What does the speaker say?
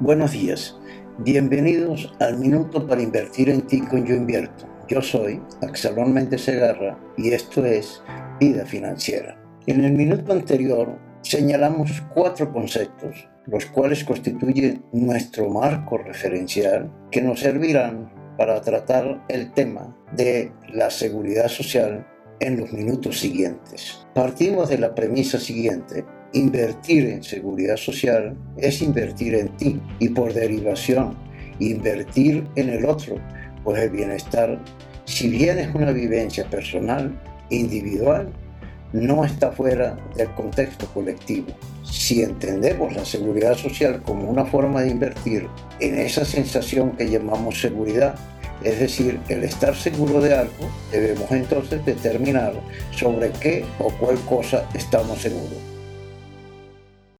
Buenos días, bienvenidos al Minuto para Invertir en Ti con Yo Invierto. Yo soy Axelón Méndez Segarra y esto es Vida Financiera. En el minuto anterior señalamos cuatro conceptos, los cuales constituyen nuestro marco referencial que nos servirán para tratar el tema de la seguridad social en los minutos siguientes. Partimos de la premisa siguiente Invertir en seguridad social es invertir en ti y por derivación invertir en el otro, pues el bienestar, si bien es una vivencia personal, individual, no está fuera del contexto colectivo. Si entendemos la seguridad social como una forma de invertir en esa sensación que llamamos seguridad, es decir, el estar seguro de algo, debemos entonces determinar sobre qué o cuál cosa estamos seguros.